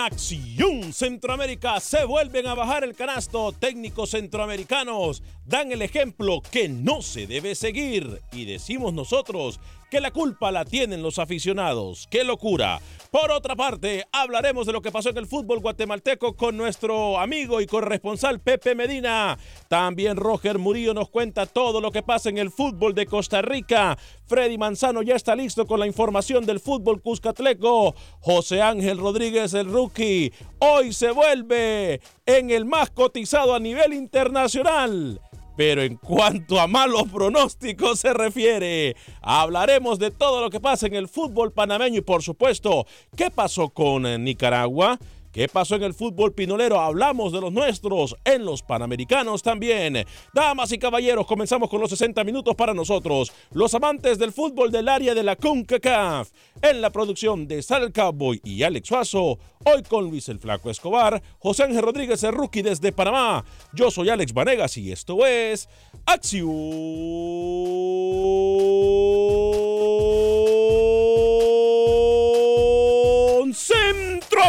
Acción Centroamérica se vuelven a bajar el canasto. Técnicos centroamericanos dan el ejemplo que no se debe seguir. Y decimos nosotros que la culpa la tienen los aficionados. ¡Qué locura! Por otra parte, hablaremos de lo que pasó en el fútbol guatemalteco con nuestro amigo y corresponsal Pepe Medina. También Roger Murillo nos cuenta todo lo que pasa en el fútbol de Costa Rica. Freddy Manzano ya está listo con la información del fútbol cuscatleco. José Ángel Rodríguez, el rookie, hoy se vuelve en el más cotizado a nivel internacional. Pero en cuanto a malos pronósticos se refiere, hablaremos de todo lo que pasa en el fútbol panameño y por supuesto, ¿qué pasó con eh, Nicaragua? ¿Qué pasó en el fútbol pinolero? Hablamos de los nuestros, en los panamericanos también. Damas y caballeros, comenzamos con los 60 minutos para nosotros, los amantes del fútbol del área de la CONCACAF. En la producción de Sal Cowboy y Alex Suazo, hoy con Luis el Flaco Escobar, José Ángel Rodríguez, el rookie desde Panamá. Yo soy Alex Vanegas y esto es Acción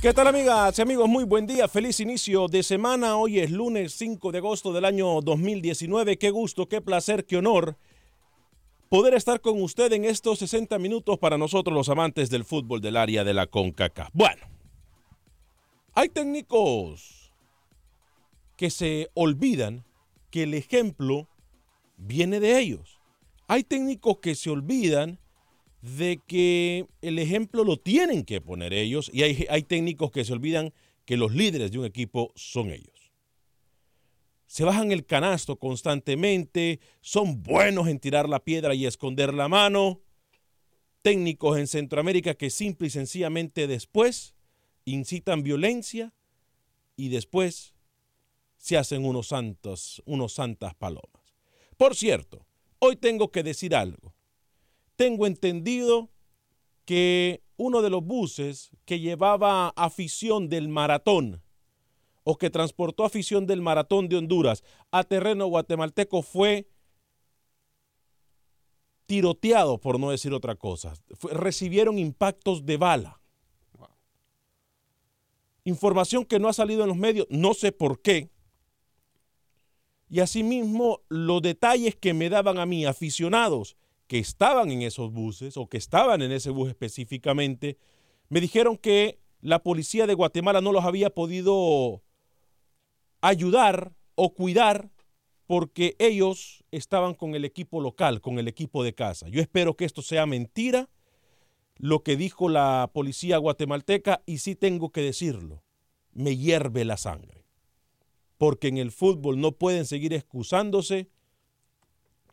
¿Qué tal amigas y amigos? Muy buen día, feliz inicio de semana. Hoy es lunes 5 de agosto del año 2019. Qué gusto, qué placer, qué honor poder estar con usted en estos 60 minutos para nosotros los amantes del fútbol del área de la CONCACAF. Bueno, hay técnicos que se olvidan que el ejemplo viene de ellos. Hay técnicos que se olvidan de que el ejemplo lo tienen que poner ellos y hay, técnicos que se olvidan que los líderes de un equipo son ellos. Se bajan el canasto constantemente, son buenos en tirar la piedra y esconder la mano. Técnicos en Centroamérica que simple y sencillamente después incitan violencia y después se hacen unos santos, unos santas palomas. Por cierto, hoy tengo que decir algo tengo entendido que uno de los buses que llevaba afición del maratón o que transportó afición del maratón de Honduras a terreno guatemalteco fue tiroteado, por no decir otra cosa. Fue- recibieron impactos de bala. Información que no ha salido en los medios, no sé por qué. Y asimismo, los detalles que me daban a mí aficionados que estaban en esos buses o que estaban en ese bus específicamente, me dijeron que la policía de Guatemala no los había podido ayudar o cuidar porque ellos estaban con el equipo local, con el equipo de casa. Yo espero que esto sea mentira, lo que dijo la policía guatemalteca, y sí tengo que decirlo, me hierve la sangre, porque en el fútbol no pueden seguir excusándose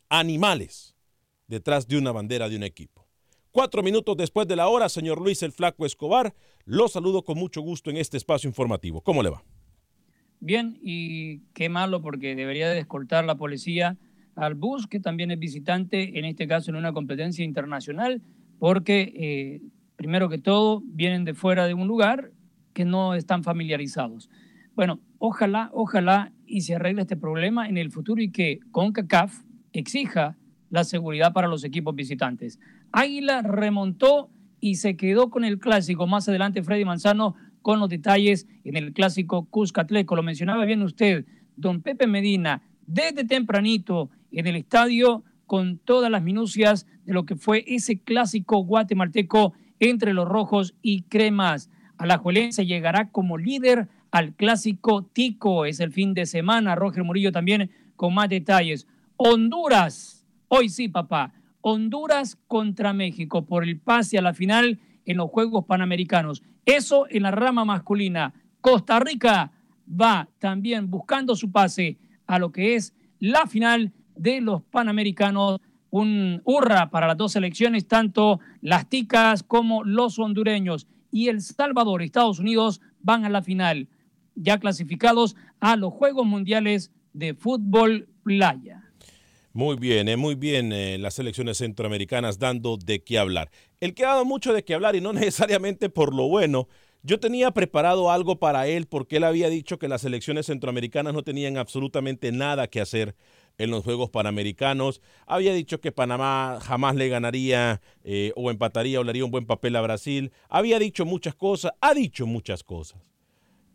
animales detrás de una bandera de un equipo. Cuatro minutos después de la hora, señor Luis el Flaco Escobar, lo saludo con mucho gusto en este espacio informativo. ¿Cómo le va? Bien, y qué malo porque debería de escoltar la policía al bus, que también es visitante, en este caso en una competencia internacional, porque eh, primero que todo vienen de fuera de un lugar que no están familiarizados. Bueno, ojalá, ojalá y se arregle este problema en el futuro y que CONCACAF exija la seguridad para los equipos visitantes. Águila remontó y se quedó con el clásico. Más adelante Freddy Manzano con los detalles en el clásico Cuscatleco. Lo mencionaba bien usted, don Pepe Medina, desde tempranito en el estadio con todas las minucias de lo que fue ese clásico guatemalteco entre los rojos y cremas. Alajuelense llegará como líder al clásico Tico. Es el fin de semana. Roger Murillo también con más detalles. Honduras, hoy sí, papá. Honduras contra México por el pase a la final en los Juegos Panamericanos. Eso en la rama masculina. Costa Rica va también buscando su pase a lo que es la final de los Panamericanos. Un hurra para las dos selecciones, tanto las ticas como los hondureños. Y El Salvador Estados Unidos van a la final, ya clasificados a los Juegos Mundiales de Fútbol Playa. Muy bien, eh, muy bien eh, las selecciones centroamericanas dando de qué hablar. El que ha dado mucho de qué hablar y no necesariamente por lo bueno. Yo tenía preparado algo para él porque él había dicho que las selecciones centroamericanas no tenían absolutamente nada que hacer en los Juegos Panamericanos. Había dicho que Panamá jamás le ganaría eh, o empataría o le haría un buen papel a Brasil. Había dicho muchas cosas, ha dicho muchas cosas.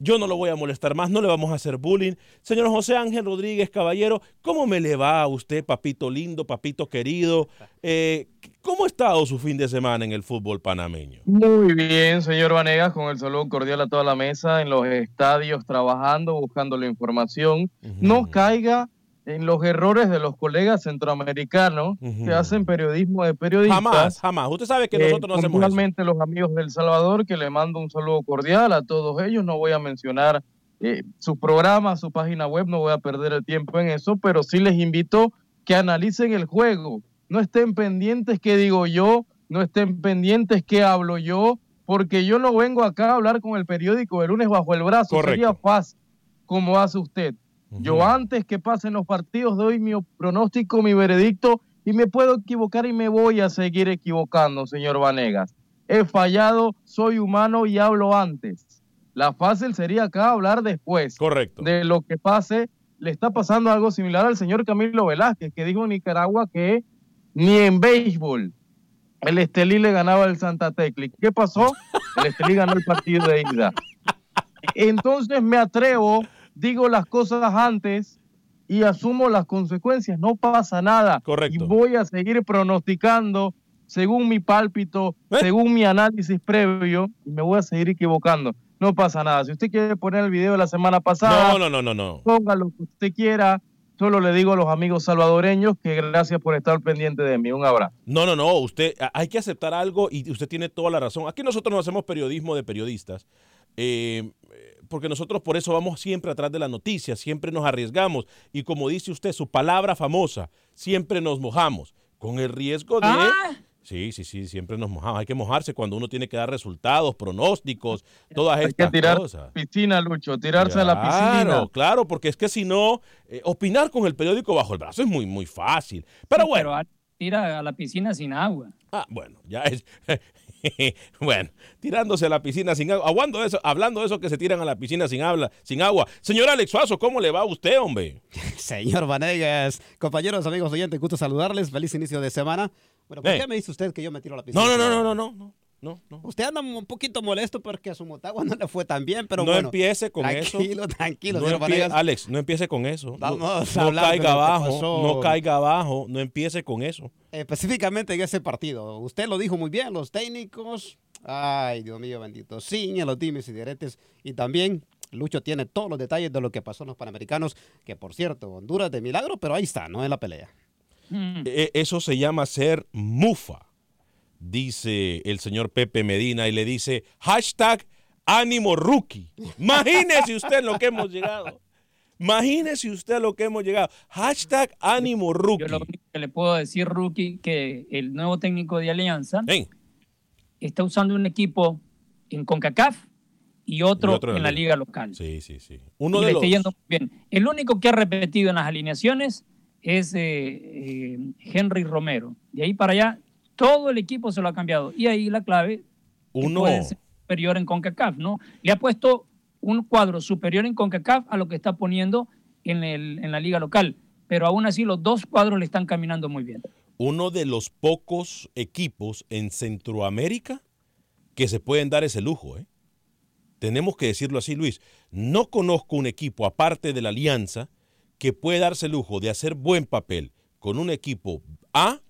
Yo no lo voy a molestar más, no le vamos a hacer bullying. Señor José Ángel Rodríguez Caballero, ¿cómo me le va a usted, papito lindo, papito querido? Eh, ¿Cómo ha estado su fin de semana en el fútbol panameño? Muy bien, señor Vanegas, con el saludo cordial a toda la mesa, en los estadios, trabajando, buscando la información. No caiga en los errores de los colegas centroamericanos que hacen periodismo de periodistas. Jamás, jamás. Usted sabe que nosotros no hacemos eso. los amigos del Salvador, que le mando un saludo cordial a todos ellos. No voy a mencionar eh, su programa, su página web, no voy a perder el tiempo en eso, pero sí les invito que analicen el juego. No estén pendientes qué digo yo, no estén pendientes qué hablo yo, porque yo no vengo acá a hablar con el periódico de lunes bajo el brazo. Sería fácil como hace usted yo antes que pasen los partidos doy mi pronóstico, mi veredicto y me puedo equivocar y me voy a seguir equivocando, señor Vanegas. He fallado, soy humano y hablo antes. La fácil sería acá hablar después. Correcto. De lo que pase. Le está pasando algo similar al señor Camilo Velázquez, que dijo en Nicaragua que ni en béisbol el Estelí le ganaba el Santa Tecla. ¿Qué pasó? El Estelí ganó el partido de ida. Entonces me atrevo digo las cosas antes y asumo las consecuencias. No pasa nada. Correcto. Y voy a seguir pronosticando según mi pálpito, ¿Eh? según mi análisis previo, y me voy a seguir equivocando. No pasa nada. Si usted quiere poner el video de la semana pasada, no, no, no, no, no. ponga lo que usted quiera. Solo le digo a los amigos salvadoreños que gracias por estar pendiente de mí. Un abrazo. No, no, no. Usted hay que aceptar algo y usted tiene toda la razón. Aquí nosotros no hacemos periodismo de periodistas. Eh, porque nosotros por eso vamos siempre atrás de la noticia, siempre nos arriesgamos y como dice usted, su palabra famosa, siempre nos mojamos, con el riesgo de... Ah. Sí, sí, sí, siempre nos mojamos. Hay que mojarse cuando uno tiene que dar resultados, pronósticos, todas Hay estas que tirar cosas. Piscina, Lucho, tirarse a la piscina. Claro, claro, porque es que si no, eh, opinar con el periódico bajo el brazo es muy, muy fácil. Pero bueno. Pero tira a la piscina sin agua. Ah, bueno, ya es. bueno, tirándose a la piscina sin agua. Hablando de eso, hablando de eso que se tiran a la piscina sin, habla, sin agua. Señor Alex Suazo, ¿cómo le va a usted, hombre? Señor Vanegas, compañeros, amigos oyentes, gusto saludarles. Feliz inicio de semana. Bueno, ¿por qué me dice usted que yo me tiro a la piscina? No, no, no, no, no, no. No, no. Usted anda un poquito molesto porque a su Motagua no le fue tan bien, pero no bueno. empiece con eso. Tranquilo, tranquilo. No empie-. Alex, no empiece con eso. Vamos no, a no hablar de caiga abajo, no caiga abajo, no empiece con eso. Específicamente en ese partido. Usted lo dijo muy bien, los técnicos. Ay, Dios mío, bendito. Ciña los dimes y diretes. Y también Lucho tiene todos los detalles de lo que pasó en los Panamericanos. Que por cierto, Honduras de milagro, pero ahí está, no en la pelea. Mm. E- Eso se llama ser mufa, dice el señor Pepe Medina y le dice hashtag ánimo rookie. Imagínese usted lo que hemos llegado. Imagínese usted lo que hemos llegado. Hashtag ánimo rookie. Yo lo único que le puedo decir, Rookie, que el nuevo técnico de Alianza está usando un equipo en CONCACAF y otro, Y otro en en la liga local. sí, sí, sí. y Uno le de está los, yendo muy bien. El único que ha repetido en las alineaciones es eh, eh, Henry Romero. De ahí para allá, todo el equipo se lo ha cambiado. Y ahí la clave que uno, puede ser superior en CONCACAF, ¿no? Le ha puesto un cuadro superior en CONCACAF a lo que está poniendo en, el, en la liga local. Pero aún así los dos cuadros le están caminando muy bien. uno de los pocos equipos en Centroamérica que se pueden dar ese lujo. ¿eh? Tenemos que decirlo así, Luis. No conozco un equipo, aparte de la Alianza, que puede darse el lujo de hacer buen papel con un equipo A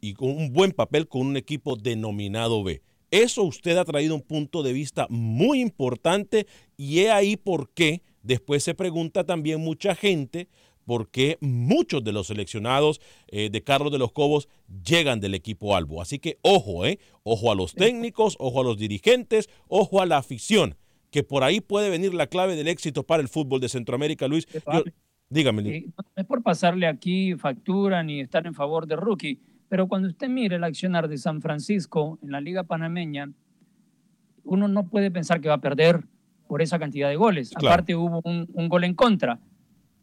y con un buen papel con un equipo denominado B. Eso usted ha traído un punto de vista muy importante y he ahí por qué después se pregunta también mucha gente por qué muchos de los seleccionados eh, de Carlos de los Cobos llegan del equipo Albo. Así que ojo, eh, ojo a los técnicos, ojo a los dirigentes, ojo a la afición, que por ahí puede venir la clave del éxito para el fútbol de Centroamérica, Luis. Yo- dígame, Luis. Eh, no es por pasarle aquí factura ni estar en favor de Rookie, pero cuando usted mire el accionar de San Francisco en la Liga Panameña, uno no puede pensar que va a perder por esa cantidad de goles. Claro. Aparte hubo un, un gol en contra.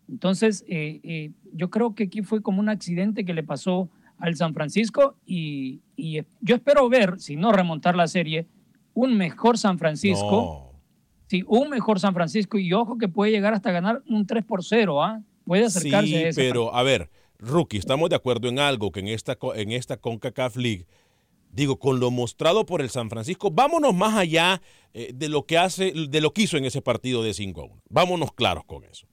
Entonces, eh, eh, yo creo que aquí fue como un accidente que le pasó al San Francisco y, y yo espero ver, si no remontar la serie, un mejor San Francisco. No. Sí, un mejor San Francisco y ojo que puede llegar hasta ganar un 3 por 0, ¿ah? Puede acercarse Sí, a ese pero a ver, Rookie, estamos de acuerdo en algo que en esta, en esta CONCACAF League, digo, con lo mostrado por el San Francisco, vámonos más allá eh, de lo que hace, de lo que hizo en ese partido de 5 a 1. Vámonos claros con eso.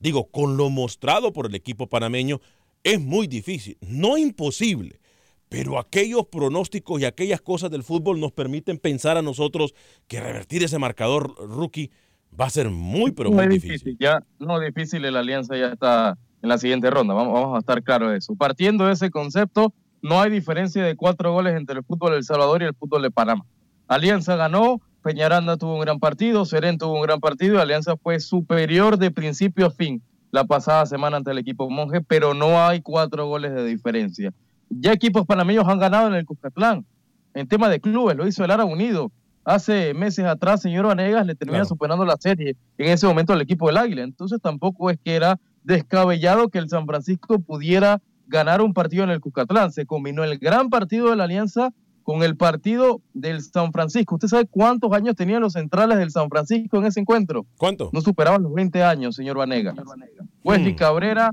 Digo, con lo mostrado por el equipo panameño, es muy difícil, no imposible. Pero aquellos pronósticos y aquellas cosas del fútbol nos permiten pensar a nosotros que revertir ese marcador rookie va a ser muy, pero muy difícil. difícil. Ya, no difícil, la alianza ya está en la siguiente ronda. Vamos, vamos a estar claros de eso. Partiendo de ese concepto, no hay diferencia de cuatro goles entre el fútbol de El Salvador y el fútbol de Panamá. Alianza ganó, Peñaranda tuvo un gran partido, Serén tuvo un gran partido y Alianza fue superior de principio a fin la pasada semana ante el equipo Monje, pero no hay cuatro goles de diferencia. Ya equipos panameños han ganado en el Cuscatlán. En tema de clubes, lo hizo el Ara Unido. Hace meses atrás, señor Vanegas le termina Claro. superando la serie en ese momento al equipo del Águila. Entonces tampoco es que era descabellado que el San Francisco pudiera ganar un partido en el Cuscatlán. Se combinó el gran partido de la Alianza con el partido del San Francisco. ¿Usted sabe cuántos años tenían los centrales del San Francisco en ese encuentro? ¿Cuánto? No superaban los 20 años, señor Vanegas. Wesley Mm. Cabrera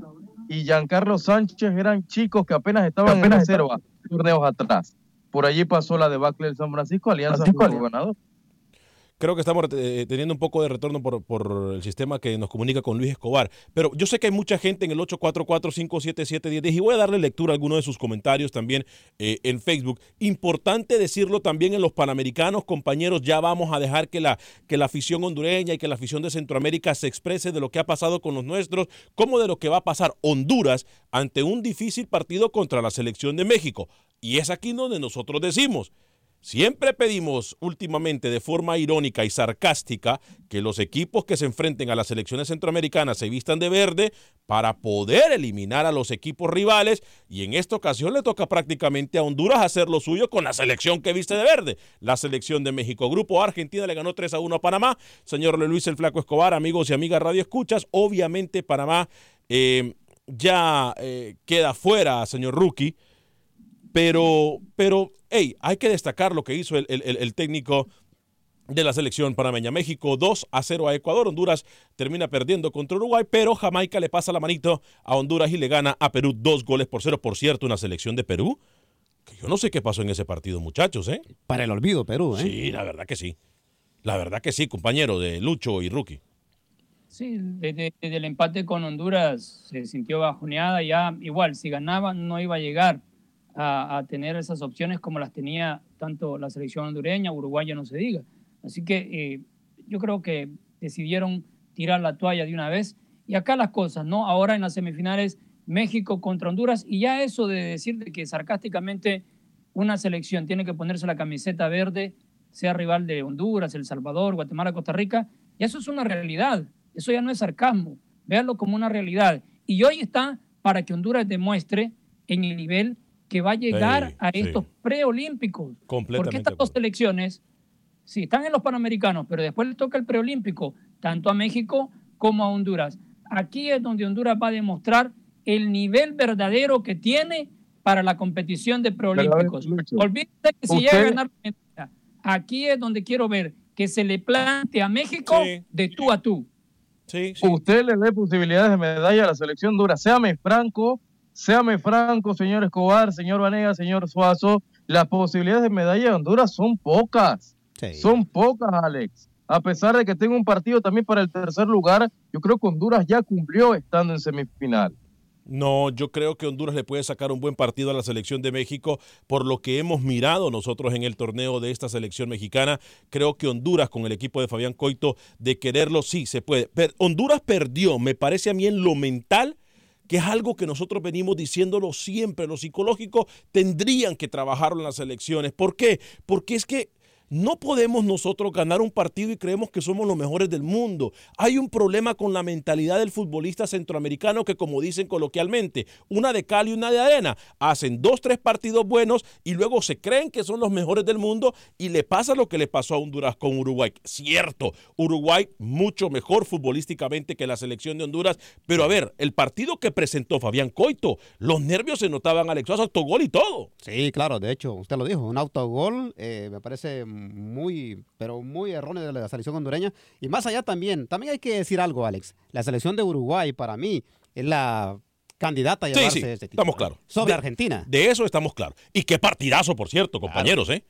y Giancarlo Sánchez eran chicos que apenas estaban en reserva torneos atrás. Por allí pasó la debacle del San Francisco, Alianza fue el ganador. Creo que estamos eh, teniendo un poco de retorno por, por el sistema que nos comunica con Luis Escobar. Pero yo sé que hay mucha gente en el 844-577-1010 y voy a darle lectura a algunos de sus comentarios también eh, en Facebook. Importante decirlo también en los Panamericanos, compañeros, ya vamos a dejar que la, que la afición hondureña y que la afición de Centroamérica se exprese de lo que ha pasado con los nuestros, como de lo que va a pasar Honduras ante un difícil partido contra la selección de México. Y es aquí donde nosotros decimos, Siempre pedimos últimamente de forma irónica y sarcástica que los equipos que se enfrenten a las selecciones centroamericanas se vistan de verde para poder eliminar a los equipos rivales y en esta ocasión le toca prácticamente a Honduras hacer lo suyo con la selección que viste de verde, la selección de México. Grupo Argentina le ganó 3 a 1 a Panamá. Señor Luis el Flaco Escobar, amigos y amigas Radio Escuchas, obviamente Panamá eh, ya eh, queda fuera, señor Rookie. Pero, pero, hey, hay que destacar lo que hizo el, el- el- el técnico de la selección panameña. México 2 a 0 a Ecuador. Honduras termina perdiendo contra Uruguay, pero Jamaica le pasa la manito a Honduras y le gana a Perú dos goles por cero. Por cierto, una selección de Perú Yo no sé qué pasó en ese partido, muchachos, ¿eh? Para el olvido, Perú, ¿eh? Sí, la verdad que sí. La verdad que sí, compañero de Lucho y Rookie. Sí, desde, el empate con Honduras se sintió bajoneada. Ya, igual, si ganaba, no iba a llegar a, tener esas opciones como las tenía tanto la selección hondureña, uruguaya, no se diga. Así que eh, yo creo que decidieron tirar la toalla de una vez. Y acá las cosas, ¿no? Ahora en las semifinales, México contra Honduras. Y ya eso de decir que sarcásticamente una selección tiene que ponerse la camiseta verde, sea rival de Honduras, El Salvador, Guatemala, Costa Rica, y eso es una realidad. Eso ya no es sarcasmo. Véanlo como una realidad. Y hoy está para que Honduras demuestre en el nivel que va a llegar a estos preolímpicos. Porque estas dos selecciones, sí, están en los Panamericanos, pero después les toca el preolímpico, tanto a México como a Honduras. Aquí es donde Honduras va a demostrar el nivel verdadero que tiene para la competición de preolímpicos. Olvídate que si llega a ganar, aquí es donde quiero ver que se le plante a México de tú a tú. Usted le dé posibilidades de medalla a la selección dura. Séame franco, séame franco, señor Escobar, señor Vanega, señor Suazo. Las posibilidades de medalla de Honduras son pocas. Son pocas, Alex. A pesar de que tenga un partido también para el tercer lugar, yo creo que Honduras ya cumplió estando en semifinal. No, yo creo que Honduras le puede sacar un buen partido a la selección de México por lo que hemos mirado nosotros en el torneo de esta selección mexicana. Creo que Honduras con el equipo de Fabián Coito de quererlo sí se puede. Pero Honduras perdió, me parece a mí en lo mental es algo que nosotros venimos diciéndolo siempre, los psicológicos tendrían que trabajarlo en las elecciones. ¿Por qué? Porque es que no podemos nosotros ganar un partido y creemos que somos los mejores del mundo. Hay un problema con la mentalidad del futbolista centroamericano que, como dicen coloquialmente, una de cal y una de arena. Hacen dos, tres partidos buenos y luego se creen que son los mejores del mundo y le pasa lo que le pasó a Honduras con Uruguay. Cierto, Uruguay mucho mejor futbolísticamente que la selección de Honduras, pero a ver, el partido que presentó Fabián Coito, los nervios se notaban, Alex, autogol y todo. Sí, claro, de hecho, usted lo dijo, un autogol eh, me parece muy, pero muy erróneo de la selección hondureña. Y más allá también, también hay que decir algo, Alex. La selección de Uruguay, para mí, es la candidata a llevarse sí, este Estamos claros. Sobre Argentina. De eso estamos claros. Y qué partidazo, por cierto, compañeros, ¿eh?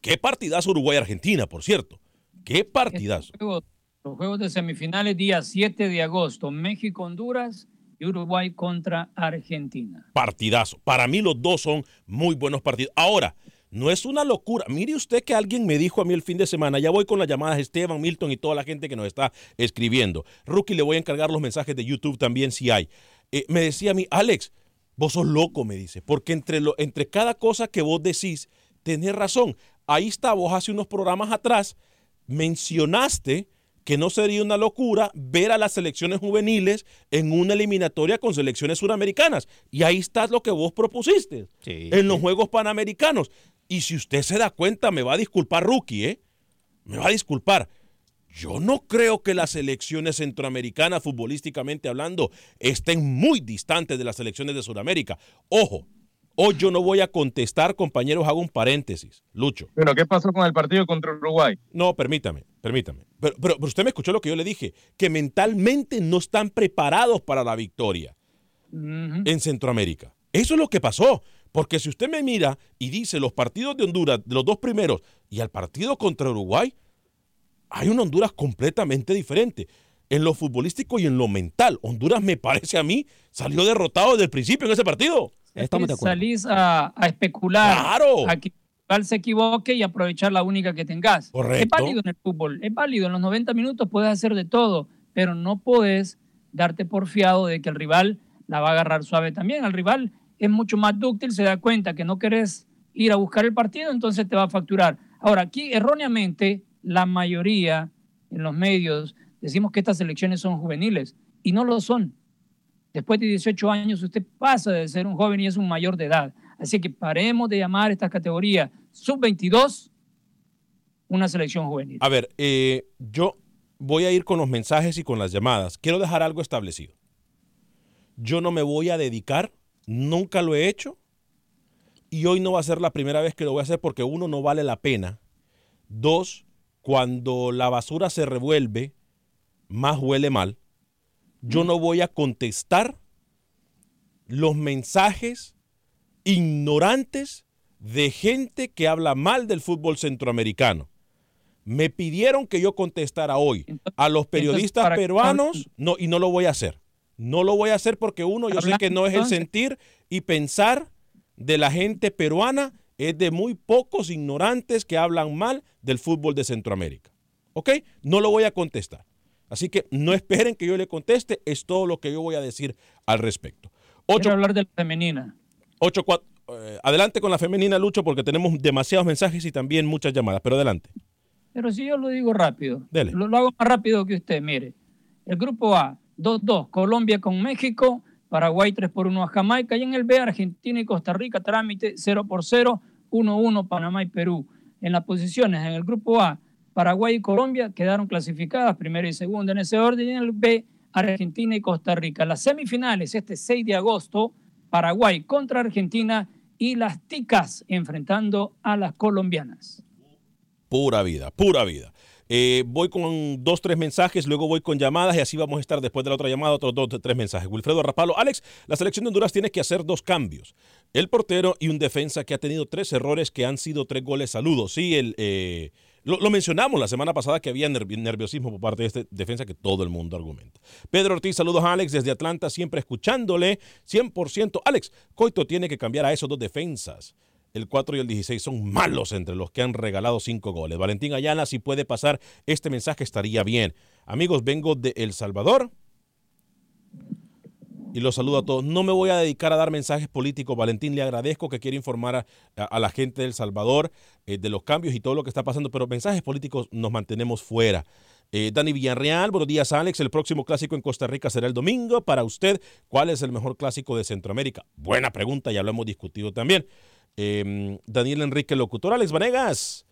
Qué partidazo Uruguay-Argentina, por cierto. Qué partidazo. Los juegos de semifinales, día 7 de agosto, México-Honduras y Uruguay contra Argentina. Partidazo. Para mí los dos son muy buenos partidos. Ahora, no es una locura. Mire usted que alguien me dijo a mí el fin de semana, ya voy con las llamadas Esteban, Milton y toda la gente que nos está escribiendo. Rookie, le voy a encargar los mensajes de YouTube también si hay. Eh, me decía a mí, Alex, vos sos loco, me dice, porque entre, lo, entre cada cosa que vos decís, tenés razón. Ahí está, vos hace unos programas atrás mencionaste que no sería una locura ver a las selecciones juveniles en una eliminatoria con selecciones suramericanas. Y ahí está lo que vos propusiste en los Juegos Panamericanos. Y si usted se da cuenta, me va a disculpar, Rookie, ¿eh? Me va a disculpar. Yo no creo que las selecciones centroamericanas, futbolísticamente hablando, estén muy distantes de las selecciones de Sudamérica. Ojo, hoy yo no voy a contestar, compañeros, hago un paréntesis. Lucho. Pero, ¿qué pasó con el partido contra Uruguay? No, permítame, permítame. Pero, pero, usted me escuchó lo que yo le dije, que mentalmente no están preparados para la victoria en Centroamérica. Eso es lo que pasó. Porque si usted me mira y dice los partidos de Honduras, los dos primeros, y al partido contra Uruguay, hay una Honduras completamente diferente. En lo futbolístico y en lo mental. Honduras, me parece a mí, salió derrotado desde el principio en ese partido. Estamos de acuerdo. Salís a, especular. Claro. A que el se equivoque y aprovechar la única que tengas. Correcto. Es válido en el fútbol. Es válido. En los 90 minutos puedes hacer de todo, pero no puedes darte por fiado de que el rival la va a agarrar suave también. Al rival es mucho más dúctil, se da cuenta que no querés ir a buscar el partido, entonces te va a facturar. Ahora, aquí erróneamente la mayoría en los medios decimos que estas elecciones son juveniles y no lo son. Después de 18 años usted pasa de ser un joven y es un mayor de edad. Así que paremos de llamar esta categoría sub-22 una selección juvenil. A ver, eh, yo voy a ir con los mensajes y con las llamadas. Quiero dejar algo establecido. Yo no me voy a dedicar Nunca lo he hecho y hoy no va a ser la primera vez que lo voy a hacer porque uno no vale la pena. Dos, cuando la basura se revuelve, más huele mal. Yo no voy a contestar los mensajes ignorantes de gente que habla mal del fútbol centroamericano. Me pidieron que yo contestara hoy a los periodistas ¿para qué peruanos, no, y no lo voy a hacer. No lo voy a hacer porque uno, yo sé que no es el sentir y pensar de la gente peruana, es de muy pocos ignorantes que hablan mal del fútbol de Centroamérica. ¿Ok? No lo voy a contestar. Así que no esperen que yo le conteste, es todo lo que yo voy a decir al respecto. Quiero Ocho- hablar de la femenina. ocho, cuat- eh, adelante con la femenina, Lucho, porque tenemos demasiados mensajes y también muchas llamadas, pero adelante. Pero si yo lo digo rápido, Dele. Lo, lo hago más rápido que usted, mire. El grupo A, 2-2, Colombia con México, Paraguay 3 por 1 a Jamaica, y en el B, Argentina y Costa Rica, trámite 0 por 0, 1-1 Panamá y Perú. En las posiciones, en el grupo A, Paraguay y Colombia quedaron clasificadas primero y segundo en ese orden, y en el B, Argentina y Costa Rica. Las semifinales, este 6 de agosto, Paraguay contra Argentina y las ticas enfrentando a las colombianas. Pura vida, pura vida. Eh, voy con dos, tres mensajes, luego voy con llamadas y así vamos a estar después de la otra llamada, otros dos, tres mensajes. Wilfredo Rapalo, Alex, la selección de Honduras tiene que hacer dos cambios. El portero y un defensa que ha tenido tres errores que han sido tres goles. Saludos. Sí, el, eh, lo, mencionamos la semana pasada que había nervi- nerviosismo por parte de este defensa que todo el mundo argumenta. Pedro Ortiz, saludos a Alex desde Atlanta, siempre escuchándole 100%. Alex, Coito tiene que cambiar a esos dos defensas. El 4 y el 16 son malos entre los que han regalado cinco goles. Valentín Ayala, si puede pasar este mensaje, estaría bien. Amigos, vengo de El Salvador y los saludo a todos. No me voy a dedicar a dar mensajes políticos. Valentín, le agradezco que quiera informar a, a- la gente del Salvador eh, de los cambios y todo lo que está pasando, pero mensajes políticos nos mantenemos fuera. Eh, Dani Villarreal, buenos días Alex. El próximo clásico en Costa Rica será el domingo. Para usted, ¿cuál es el mejor clásico de Centroamérica? Buena pregunta, ya lo hemos discutido también. Eh, Daniel Enrique Locutor, Alex Vanegas.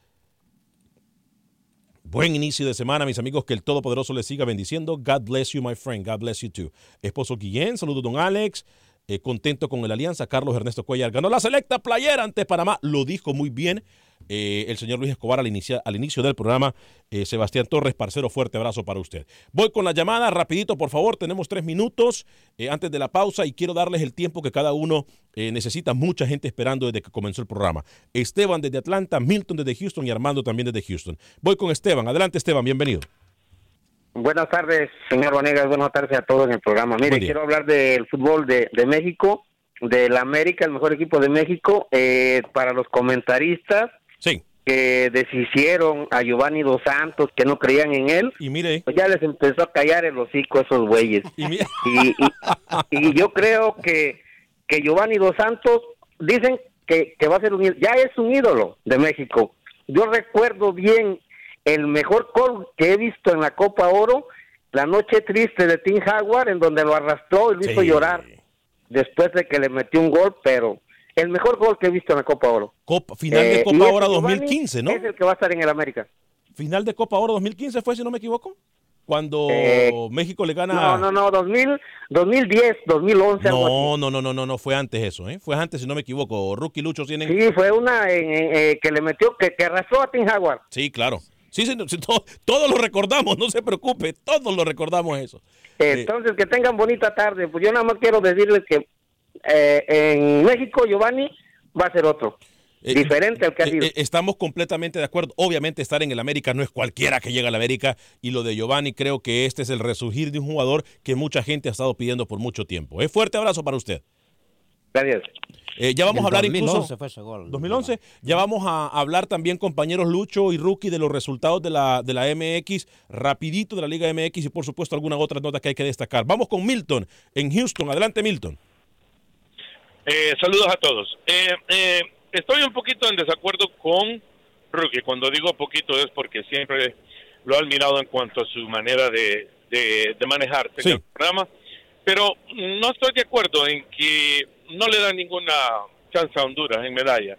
Buen inicio de semana, mis amigos. Que el Todopoderoso les siga bendiciendo. God bless you, my friend. God bless you too. Esposo Guillén, saludos, don Alex. Eh, contento con el Alianza. Carlos Ernesto Cuellar ganó la selecta playera ante Panamá. Lo dijo muy bien eh, el señor Luis Escobar al, inicia- al inicio del programa. Eh, Sebastián Torres, parcero, fuerte abrazo para usted. Voy con la llamada, rapidito, por favor. Tenemos tres minutos eh, antes de la pausa y quiero darles el tiempo que cada uno eh, necesita. Mucha gente esperando desde que comenzó el programa. Esteban desde Atlanta, Milton desde Houston y Armando también desde Houston. Voy con Esteban. Adelante, Esteban, bienvenido. Buenas tardes, señor Vanegas. Buenas tardes a todos en el programa. Mire, quiero hablar del fútbol de, de México, del América, el mejor equipo de México. Eh, para los comentaristas Sí. que deshicieron a Giovanni Dos Santos, que no creían en él, Y mire, pues ya les empezó a callar el hocico a esos güeyes. y mire, Y, y- y yo creo que, que Giovanni Dos Santos dicen que, que va a ser un ídolo, ya es un ídolo de México. Yo recuerdo bien el mejor gol que he visto en la Copa Oro, la noche triste de Tim Howard, en donde lo arrastró y lo hizo llorar después de que le metió un gol, pero el mejor gol que he visto en la Copa Oro. Copa- final Eh, de y Copa Oro Giovanni 2015, ¿no? Es el que va a estar en el América. Final de Copa Oro 2015 fue, si no me equivoco. Cuando Eh, México le gana. No, no, no, 2000, 2010, 2011. algo así. No, no, no, no, no, no, fue antes eso, ¿eh? Fue antes, si no me equivoco. Rookie Lucho tienen. Sí, fue una eh, que le metió, que, que arrastró a Tim Howard. Sí, claro. Sí, sí, no, sí, todo- todos lo recordamos, no se preocupe, todos lo recordamos eso. Eh, Entonces, que tengan bonita tarde. Pues yo nada más quiero decirles que eh, en México Giovanni va a ser otro. Eh, diferente al que ha eh, sido. eh, estamos completamente de acuerdo. Obviamente estar en el América no es cualquiera que llega al América y lo de Giovanni creo que este es el resurgir de un jugador que mucha gente ha estado pidiendo por mucho tiempo. Es fuerte abrazo para usted. Gracias. Eh, ya vamos a hablar 2011 incluso... fue ese gol. 2011. Ya vamos a hablar también, compañeros Lucho y Rookie, de los resultados de la, de la MX, rapidito de la Liga MX y por supuesto algunas otras notas que hay que destacar. Vamos con Milton en Houston. Adelante, Milton. Eh, saludos a todos. Eh, eh, estoy un poquito en desacuerdo con Rookie. Cuando digo poquito es porque siempre lo he admirado en cuanto a su manera de, de, de manejarse Sí. en el programa. Pero no estoy de acuerdo en que no le dan ninguna chance a Honduras en medalla.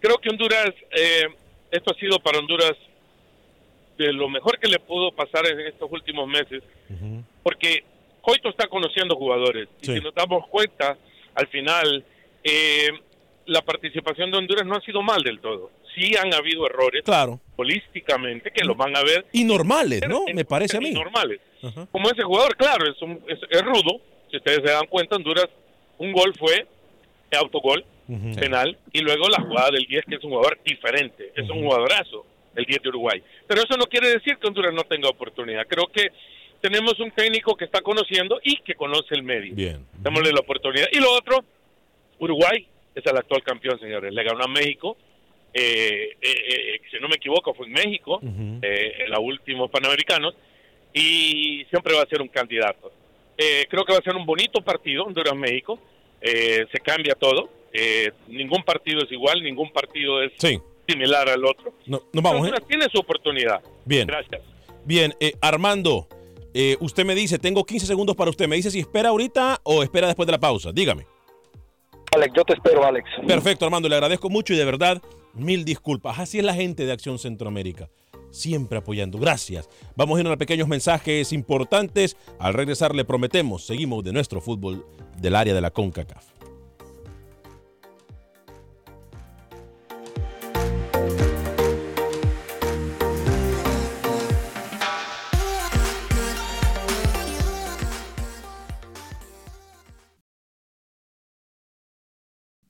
Creo que Honduras, eh, esto ha sido para Honduras de lo mejor que le pudo pasar en estos últimos meses, porque Coito está conociendo jugadores. Y si nos damos cuenta, al final, eh, la participación de Honduras no ha sido mal del todo. Sí han habido errores Claro. holísticamente que los van a ver Y normales, ¿no? Me parece a mí. normales. Ajá. Como ese jugador, claro, es, un- es, es rudo. Si ustedes se dan cuenta, Honduras, un gol fue autogol. penal, y luego la jugada del 10, que es un jugador diferente, es un jugadorazo, el 10 de Uruguay. Pero eso no quiere decir que Honduras no tenga oportunidad. Creo que tenemos un técnico que está conociendo y que conoce el medio. Bien. Démosle la oportunidad. Y lo otro, Uruguay es el actual campeón, señores. Le ganó a México. Eh, eh, eh, si no me equivoco, fue en México, eh, en los últimos Panamericanos, y siempre va a ser un candidato. Eh, creo que va a ser un bonito partido, Honduras-México. Se cambia todo. Ningún partido es igual, ningún partido es Sí. similar al otro. No, vamos. Honduras tiene su oportunidad. Bien. Gracias. Bien, Armando, eh, usted me dice, tengo 15 segundos para usted. Me dice si espera ahorita o espera después de la pausa. Dígame. Alex, yo te espero, Alex. Perfecto, Armando, le agradezco mucho y de verdad, mil disculpas. Así es la gente de Acción Centroamérica. Siempre apoyando. Gracias. Vamos a ir a pequeños mensajes importantes. Al regresar le prometemos, seguimos de nuestro fútbol del área de la CONCACAF.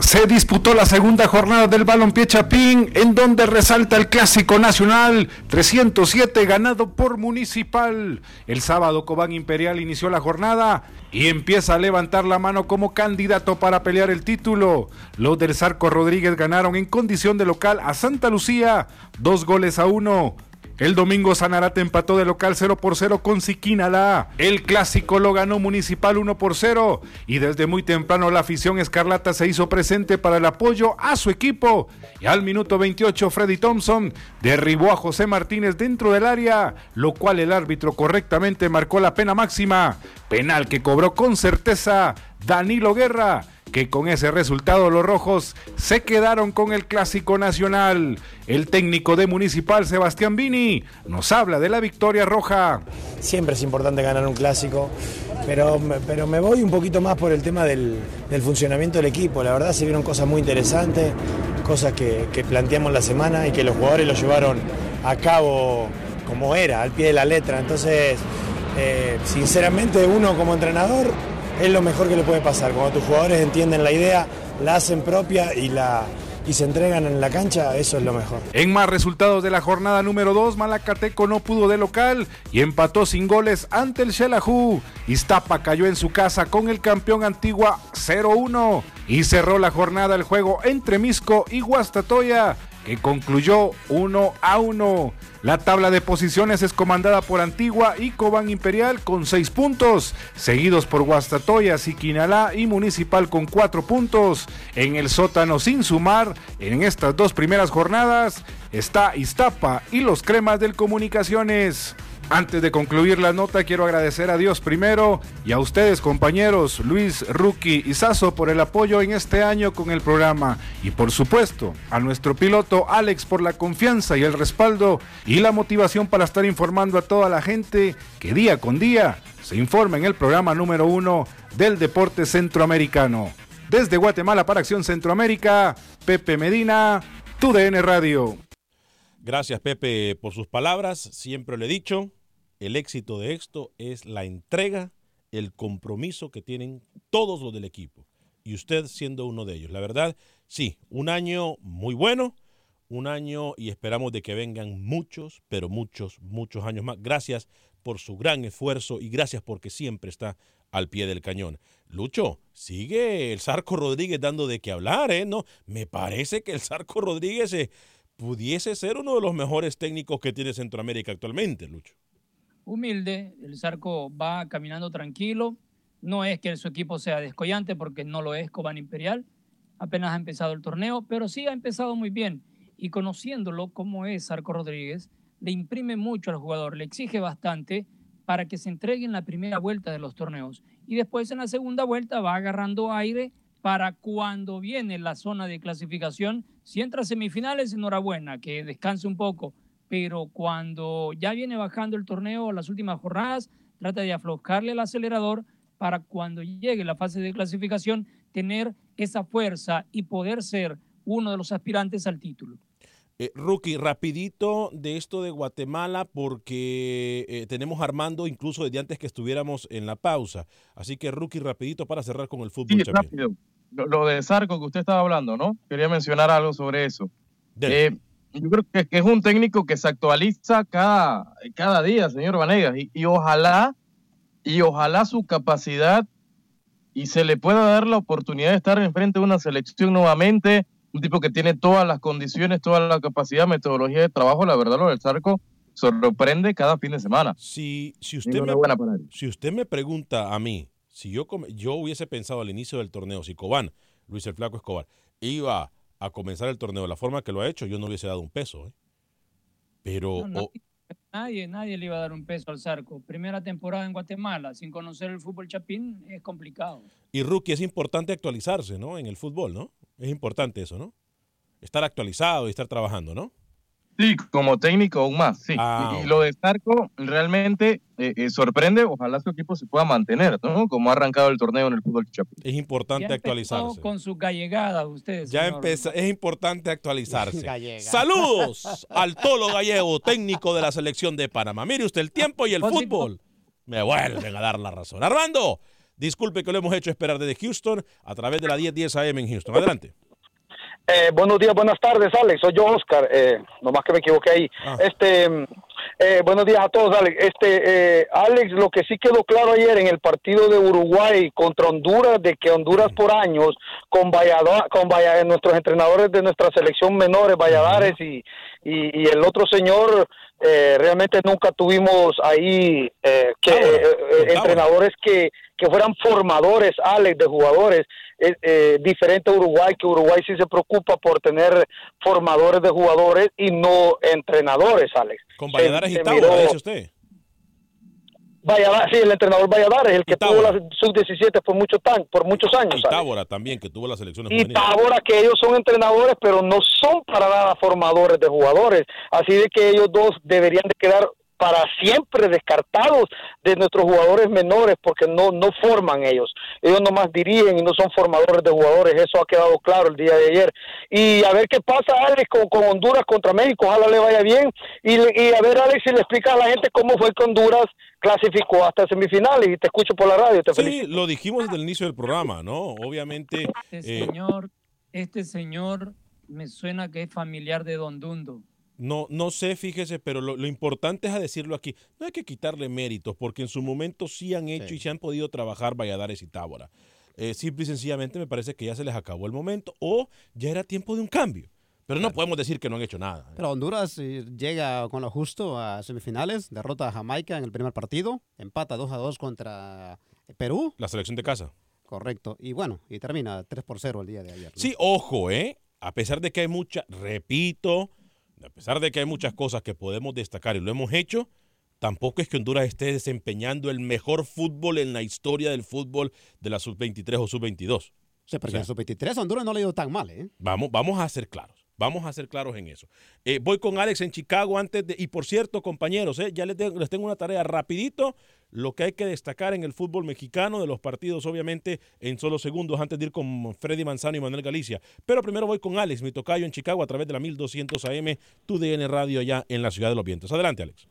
Se disputó la segunda jornada del Balompié Chapín, en donde resalta el Clásico Nacional 307 ganado por Municipal. El sábado Cobán Imperial inició la jornada y empieza a levantar la mano como candidato para pelear el título. Los del Zarco Rodríguez ganaron en condición de local a Santa Lucía, dos goles a uno. El domingo Sanarate empató de local 0 por 0 con Siquinalá. El clásico lo ganó Municipal 1 por 0 y desde muy temprano la afición escarlata se hizo presente para el apoyo a su equipo. Y al minuto 28 Freddy Thompson derribó a José Martínez dentro del área, lo cual el árbitro correctamente marcó la pena máxima. Penal que cobró con certeza Danilo Guerra que con ese resultado los rojos se quedaron con el clásico nacional. El técnico de Municipal, Sebastián Vini, nos habla de la victoria roja. Siempre es importante ganar un clásico, pero, pero me voy un poquito más por el tema del, del funcionamiento del equipo. La verdad se vieron cosas muy interesantes, cosas que, planteamos la semana y que los jugadores lo llevaron a cabo como era, al pie de la letra. Entonces, eh, sinceramente uno como entrenador es lo mejor que le puede pasar. Cuando tus jugadores entienden la idea, la hacen propia y, la, y se entregan en la cancha, eso es lo mejor. En más resultados de la jornada número 2, Malacateco no pudo de local y empató sin goles ante el Xelajú. Iztapa cayó en su casa con el campeón Antigua 0-1 y cerró la jornada el juego entre Misco y Guastatoya que concluyó 1 a 1. La tabla de posiciones es comandada por Antigua y Cobán Imperial con 6 puntos, seguidos por Guastatoya, Siquinalá y Municipal con 4 puntos. En el sótano sin sumar, en estas dos primeras jornadas, está Iztapa y los cremas del Comunicaciones. Antes de concluir la nota, quiero agradecer a Dios primero y a ustedes, compañeros Luis, Ruki y Sasso, por el apoyo en este año con el programa. Y por supuesto, a nuestro piloto Alex por la confianza y el respaldo y la motivación para estar informando a toda la gente que día con día se informa en el programa número uno del deporte centroamericano. Desde Guatemala para Acción Centroamérica, Pepe Medina, TUDN Radio. Gracias, Pepe, por sus palabras. Siempre lo he dicho, el éxito de esto es la entrega, el compromiso que tienen todos los del equipo. Y usted siendo uno de ellos. La verdad, sí, un año muy bueno, un año y esperamos de que vengan muchos, pero muchos, muchos años más. Gracias por su gran esfuerzo y gracias porque siempre está al pie del cañón. Lucho, sigue el Zarco Rodríguez dando de qué hablar, ¿eh? No, me parece que el Zarco Rodríguez... Eh, pudiese ser uno de los mejores técnicos que tiene Centroamérica actualmente, Lucho. Humilde, el Zarco va caminando tranquilo. No es que su equipo sea descollante, porque no lo es Cobán Imperial. Apenas ha empezado el torneo, pero sí ha empezado muy bien. Y conociéndolo como es Zarco Rodríguez, le imprime mucho al jugador, le exige bastante para que se entregue en la primera vuelta de los torneos. Y después en la segunda vuelta va agarrando aire para cuando viene la zona de clasificación, si entra a semifinales, enhorabuena, que descanse un poco, pero cuando ya viene bajando el torneo, las últimas jornadas, trata de aflojarle el acelerador para cuando llegue la fase de clasificación, tener esa fuerza y poder ser uno de los aspirantes al título. Eh, Rookie, rapidito de esto de Guatemala porque eh, tenemos Armando incluso desde antes que estuviéramos en la pausa. Así que Rookie, rapidito para cerrar con el fútbol. Sí, rápido. Lo, lo de Zarco que usted estaba hablando, ¿no? Quería mencionar algo sobre eso. Eh, yo creo que, que es un técnico que se actualiza cada, cada día, señor Vanegas, y, y ojalá, y ojalá su capacidad y se le pueda dar la oportunidad de estar enfrente de una selección nuevamente, un tipo que tiene todas las condiciones, toda la capacidad, metodología de trabajo, la verdad lo del Zarco sorprende cada fin de semana. Si, si, usted, me, si usted me pregunta a mí, si yo, yo hubiese pensado al inicio del torneo, si Cobán, Luis el Flaco Escobar, iba a comenzar el torneo de la forma que lo ha hecho, yo no hubiese dado un peso. ¿eh? Pero No, nadie, nadie le iba a dar un peso al Zarco. Primera temporada en Guatemala, sin conocer el fútbol chapín, es complicado. Y rookie, es importante actualizarse, ¿no? En el fútbol, ¿no? Es importante eso, ¿no? Estar actualizado y estar trabajando, ¿no? Sí, como técnico aún más, sí. Ah, y, lo de Zarco realmente eh, eh, sorprende, ojalá su equipo se pueda mantener, ¿no? Como ha arrancado el torneo en el fútbol chapín. Es importante Ya actualizarse. con sus gallegadas ustedes. Ya empezó, es importante actualizarse. Gallega. Saludos al Tolo Gallego, técnico de la selección de Panamá. Mire usted el tiempo y el fútbol. Me vuelven a dar la razón. Armando, disculpe que lo hemos hecho esperar desde Houston a través de la 1010 AM en Houston. Adelante. Eh, buenos días, buenas tardes, Alex. Soy yo, Oscar. Eh, nomás que me equivoqué ahí. Ah. Este, eh, buenos días a todos, Alex. Este, eh, Alex, lo que sí quedó claro ayer en el partido de Uruguay contra Honduras, de que Honduras por años, con, Vallada- con Valla- nuestros entrenadores de nuestra selección menores, Valladares y, y, y el otro señor, eh, realmente nunca tuvimos ahí eh, que, eh, eh, entrenadores que, que fueran formadores, Alex, de jugadores. Es eh, diferente a Uruguay, que Uruguay sí se preocupa por tener formadores de jugadores y no entrenadores, Alex. Con Se- Valladares y se Tábora, miró- dice usted. Valladares, sí, el entrenador Valladares, el que tuvo la sub-17 por, mucho tan, por muchos años. Y. Tábora también, que tuvo las selecciones Y. Tábora, que ellos son entrenadores, pero no son para nada formadores de jugadores. Así de que ellos dos deberían de quedar para siempre descartados de nuestros jugadores menores porque no, no forman ellos. Ellos nomás dirigen y no son formadores de jugadores. Eso ha quedado claro el día de ayer. Y a ver qué pasa, Alex, con, con Honduras contra México. Ojalá le vaya bien. Y, le- y a ver, Alex, si le explica a la gente cómo fue que Honduras clasificó hasta semifinales. Y te escucho por la radio. Te Sí, felicito. lo dijimos desde el inicio del programa, ¿no? Obviamente. Este eh, señor, este señor me suena que es familiar de Don Dundo. No, no sé, fíjese, pero lo, lo importante es a decirlo aquí. No hay que quitarle méritos, porque en su momento sí han hecho y se han podido trabajar Valladares y Tábora. Eh, simple y sencillamente me parece que ya se les acabó el momento o ya era tiempo de un cambio. Pero no podemos decir que no han hecho nada. Pero Honduras eh, llega con lo justo a semifinales, derrota a Jamaica en el primer partido, empata 2 a 2 contra Perú. La selección de casa. Correcto. Y bueno, y termina 3 por 0 el día de ayer. ¿no? Sí, ojo, ¿eh? A pesar de que hay mucha, repito, a pesar de que hay muchas cosas que podemos destacar y lo hemos hecho, tampoco es que Honduras esté desempeñando el mejor fútbol en la historia del fútbol de la sub-23 o sub-22. Sí, porque O sea, en el sub-23 Honduras no le ha ido tan mal, ¿eh? Vamos, vamos a ser claros. Vamos a ser claros en eso. Eh, voy con Alex en Chicago antes de... Y por cierto, compañeros, eh, ya les, tengo- les tengo una tarea rapidito. Lo que hay que destacar en el fútbol mexicano, de los partidos, obviamente, en solo segundos, antes de ir con Freddy Manzano y Manuel Galicia. Pero primero voy con Alex, mi tocayo en Chicago, a través de la 1200 AM, tu DN Radio allá en la Ciudad de los Vientos. Adelante, Alex.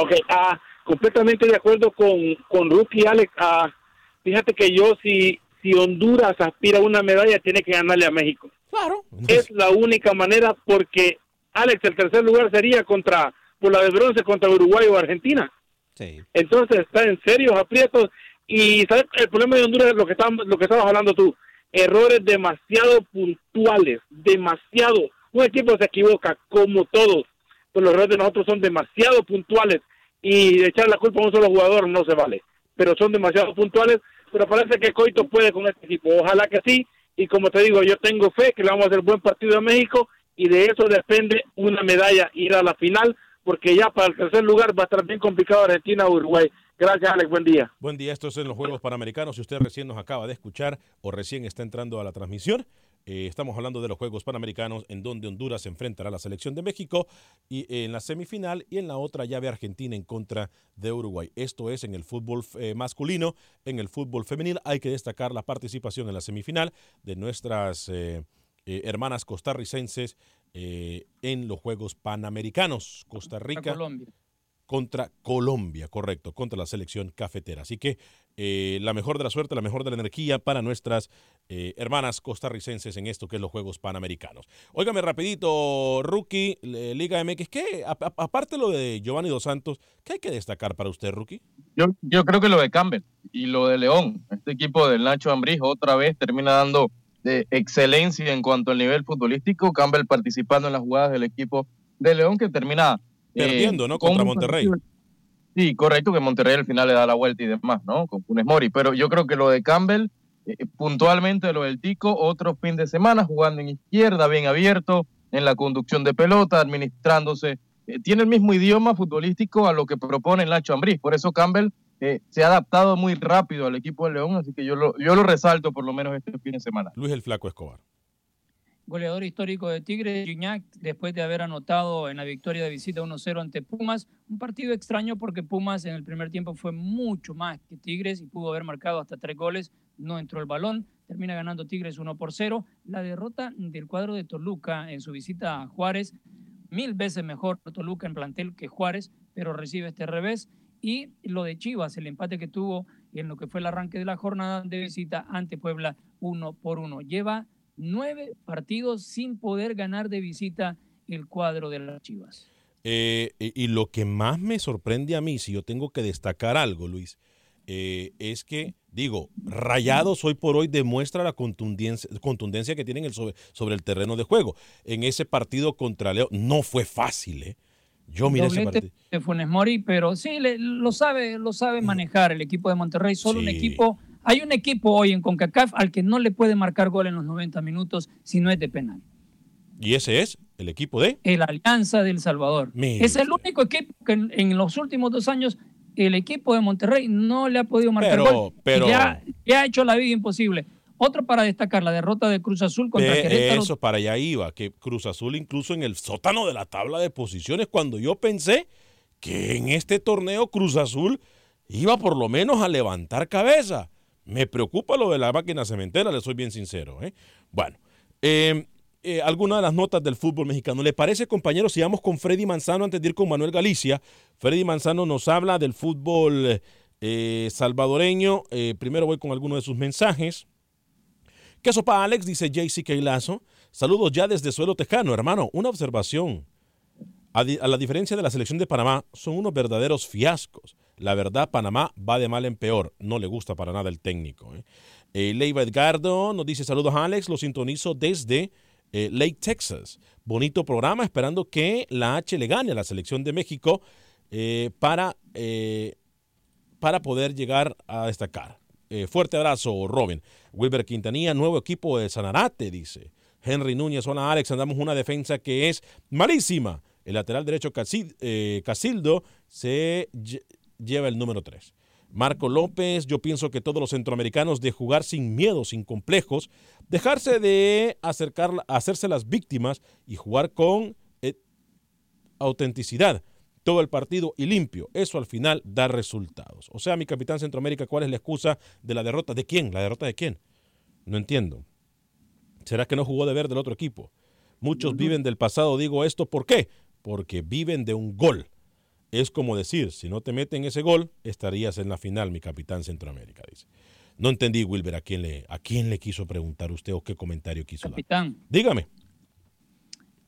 Ok, ah, completamente de acuerdo con, con Rookie Alex. Ah, fíjate que yo, si, si Honduras aspira a una medalla, tiene que ganarle a México. Claro. Es la única manera porque, Alex, el tercer lugar sería contra, por la de bronce contra Uruguay o Argentina. Entonces está en serios aprietos. Y ¿sabes? el problema de Honduras es lo que, estabas- lo que estabas hablando tú. Errores demasiado puntuales, demasiado. Un equipo se equivoca, como todos. Pero los errores de nosotros son demasiado puntuales. Y echar la culpa a un solo jugador no se vale. Pero son demasiado puntuales. Pero parece que Coito puede con este equipo. Ojalá que sí. Y como te digo, yo tengo fe que le vamos a hacer buen partido a México. Y de eso depende una medalla, ir a la final. Porque ya para el tercer lugar va a estar bien complicado Argentina Uruguay. Gracias, Alex. Buen día. Buen día, esto es en los Juegos Panamericanos. Si usted recién nos acaba de escuchar o recién está entrando a la transmisión, eh, estamos hablando de los Juegos Panamericanos en donde Honduras se enfrentará a la selección de México y en la semifinal y en la otra llave Argentina en contra de Uruguay. Esto es en el fútbol eh, masculino. En el fútbol femenil hay que destacar la participación en la semifinal de nuestras eh, eh, hermanas costarricenses eh, en los Juegos Panamericanos. Costa Rica Colombia. contra Colombia, correcto, contra la selección cafetera. Así que eh, la mejor de la suerte, la mejor de la energía para nuestras eh, hermanas costarricenses en esto que es los Juegos Panamericanos. Óigame rapidito, Rookie, Liga MX, ¿qué, a- a- aparte lo de Giovanni Dos Santos, ¿qué hay que destacar para usted, Rookie? Yo, yo creo que lo de Campbell y lo de León, este equipo del Nacho Ambriz otra vez termina dando de excelencia en cuanto al nivel futbolístico. Campbell participando en las jugadas del equipo de León que termina eh, Perdiendo, ¿no? con Contra Monterrey. Sí, correcto, que Monterrey al final le da la vuelta y demás, ¿no? Con Funes Mori. Pero yo creo que lo de Campbell, eh, puntualmente lo del Tico, otro fin de semana jugando en izquierda, bien abierto, en la conducción de pelota, administrándose. Eh, tiene el mismo idioma futbolístico a lo que propone Nacho Ambriz. Por eso Campbell eh, se ha adaptado muy rápido al equipo de León, así que yo lo, yo lo resalto por lo menos este fin de semana. Luis el Flaco Escobar. goleador histórico de Tigres, Gignac, después de haber anotado en la victoria de visita 1-0 ante Pumas. Un partido extraño porque Pumas en el primer tiempo fue mucho más que Tigres y pudo haber marcado hasta tres goles. No entró el balón. Termina ganando Tigres 1 por 0. La derrota del cuadro de Toluca en su visita a Juárez, mil veces mejor Toluca en plantel que Juárez, pero recibe este revés. Y lo de Chivas, el empate que tuvo en lo que fue el arranque de la jornada de visita ante Puebla 1 por 1. Lleva nueve partidos sin poder ganar de visita el cuadro de las Chivas. Eh, y lo que más me sorprende a mí, si yo tengo que destacar algo, Luis, eh, es que, digo, Rayados hoy por hoy demuestra la contundencia, contundencia que tienen sobre, sobre el terreno de juego. En ese partido contra Leo no fue fácil, ¿eh? Yo miré ese partido. de Funes Mori, pero sí, le- lo sabe, lo sabe manejar el equipo de Monterrey. Solo un Sí. equipo, hay un equipo hoy en CONCACAF al que no le puede marcar gol en los 90 minutos si no es de penal. Y ese es el equipo de... El Alianza del Salvador. Mire Es el único equipo que en, en los últimos dos años el equipo de Monterrey no le ha podido marcar Pero- gol. pero- ya, ya ha hecho la vida imposible. Otro para destacar, la derrota de Cruz Azul contra De Querétaro. eso, para allá iba, que Cruz Azul incluso en el sótano de la tabla de posiciones, cuando yo pensé que en este torneo Cruz Azul iba por lo menos a levantar cabeza. Me preocupa lo de la máquina cementera, le soy bien sincero. ¿eh? Bueno, eh, eh, alguna de las notas del fútbol mexicano. ¿Le parece, compañeros, si vamos con Freddy Manzano antes de ir con Manuel Galicia? Freddy Manzano nos habla del fútbol eh, salvadoreño. Eh, primero voy con alguno de sus mensajes. ¿Qué sopa, Alex? Dice JC Lazo. Saludos ya desde suelo tejano, hermano. Una observación. A, a la diferencia de la selección de Panamá, son unos verdaderos fiascos. La verdad, Panamá va de mal en peor. No le gusta para nada el técnico. ¿eh? Eh, Leiva Edgardo nos dice saludos, Alex. Lo sintonizo desde eh, Lake, Texas. Bonito programa, esperando que la H le gane a la selección de México eh, para, para poder llegar a destacar. Eh, fuerte abrazo, Robin. Wilber Quintanilla, nuevo equipo de Sanarate, dice. Henry Núñez, hola Alex, andamos una defensa que es malísima. El lateral derecho eh, Casildo se lle- lleva el número 3. Marco López, yo pienso que todos los centroamericanos de jugar sin miedo, sin complejos, dejarse de acercar, hacerse las víctimas y jugar con eh, autenticidad todo el partido y limpio. Eso al final da resultados. O sea, mi capitán Centroamérica, ¿cuál es la excusa de la derrota? ¿De quién? ¿La derrota de quién? No entiendo. ¿Será que no jugó de ver del otro equipo? Muchos viven del pasado, digo esto, ¿por qué? Porque viven de un gol. Es como decir, si no te meten ese gol, estarías en la final, mi capitán Centroamérica, dice. No entendí, Wilber, a quién le, a quién le quiso preguntar usted o qué comentario quiso dar. Capitán, Dígame.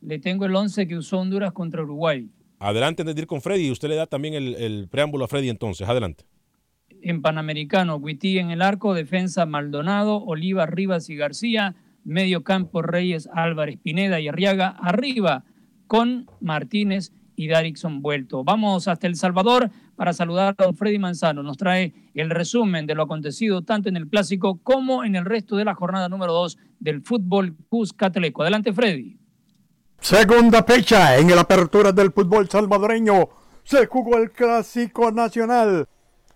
le tengo el 11 que usó Honduras contra Uruguay. Adelante antes de ir con Freddy. Usted le da también el, preámbulo a Freddy entonces. Adelante. En Panamericano, Guití en el arco, defensa Maldonado, Oliva, Rivas y García, medio campo Reyes, Álvarez, Pineda y Arriaga, arriba con Martínez y Darixon vuelto. Vamos hasta El Salvador para saludar a don Freddy Manzano. Nos trae el resumen de lo acontecido tanto en el clásico como en el resto de la jornada número 2 del fútbol Cuscatleco. Adelante, Freddy. Segunda fecha en la apertura del fútbol salvadoreño. Se jugó el clásico nacional.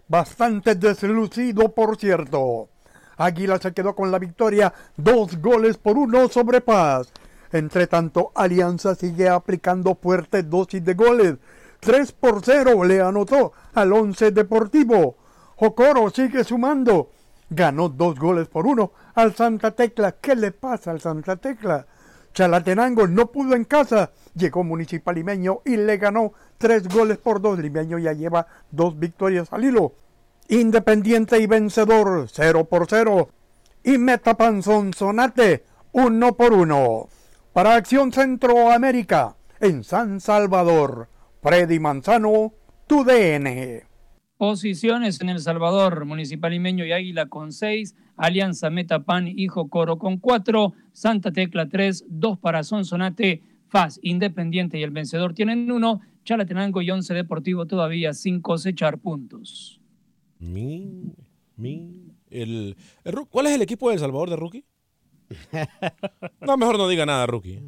Bastante deslucido, por cierto. Águila se quedó con la victoria, dos goles por uno sobre Paz. Entre tanto, Alianza sigue aplicando fuerte dosis de goles. 3 por 0 le anotó al Once Deportivo. Jocoro sigue sumando. Ganó dos goles por uno al Santa Tecla. ¿Qué le pasa al Santa Tecla? Chalatenango no pudo en casa. Llegó Municipal Limeño y le ganó tres goles por dos. Limeño ya lleva dos victorias al hilo. Independiente y vencedor, 0 por 0. Y Metapanzón Sonate, 1 por 1. Para Acción Centroamérica, en San Salvador, Freddy Manzano, tu DN. Posiciones en El Salvador, Municipal Limeño y Águila con 6, Alianza Metapan, Hijo Coro con 4, Santa Tecla 3, 2 para Sonsonate, FAS, Independiente y el vencedor tienen 1, Chalatenango y Once Deportivo todavía sin cosechar puntos. Mi, mi, el, ¿Cuál es el equipo de El Salvador de Rookie? No, mejor no diga nada, Rookie.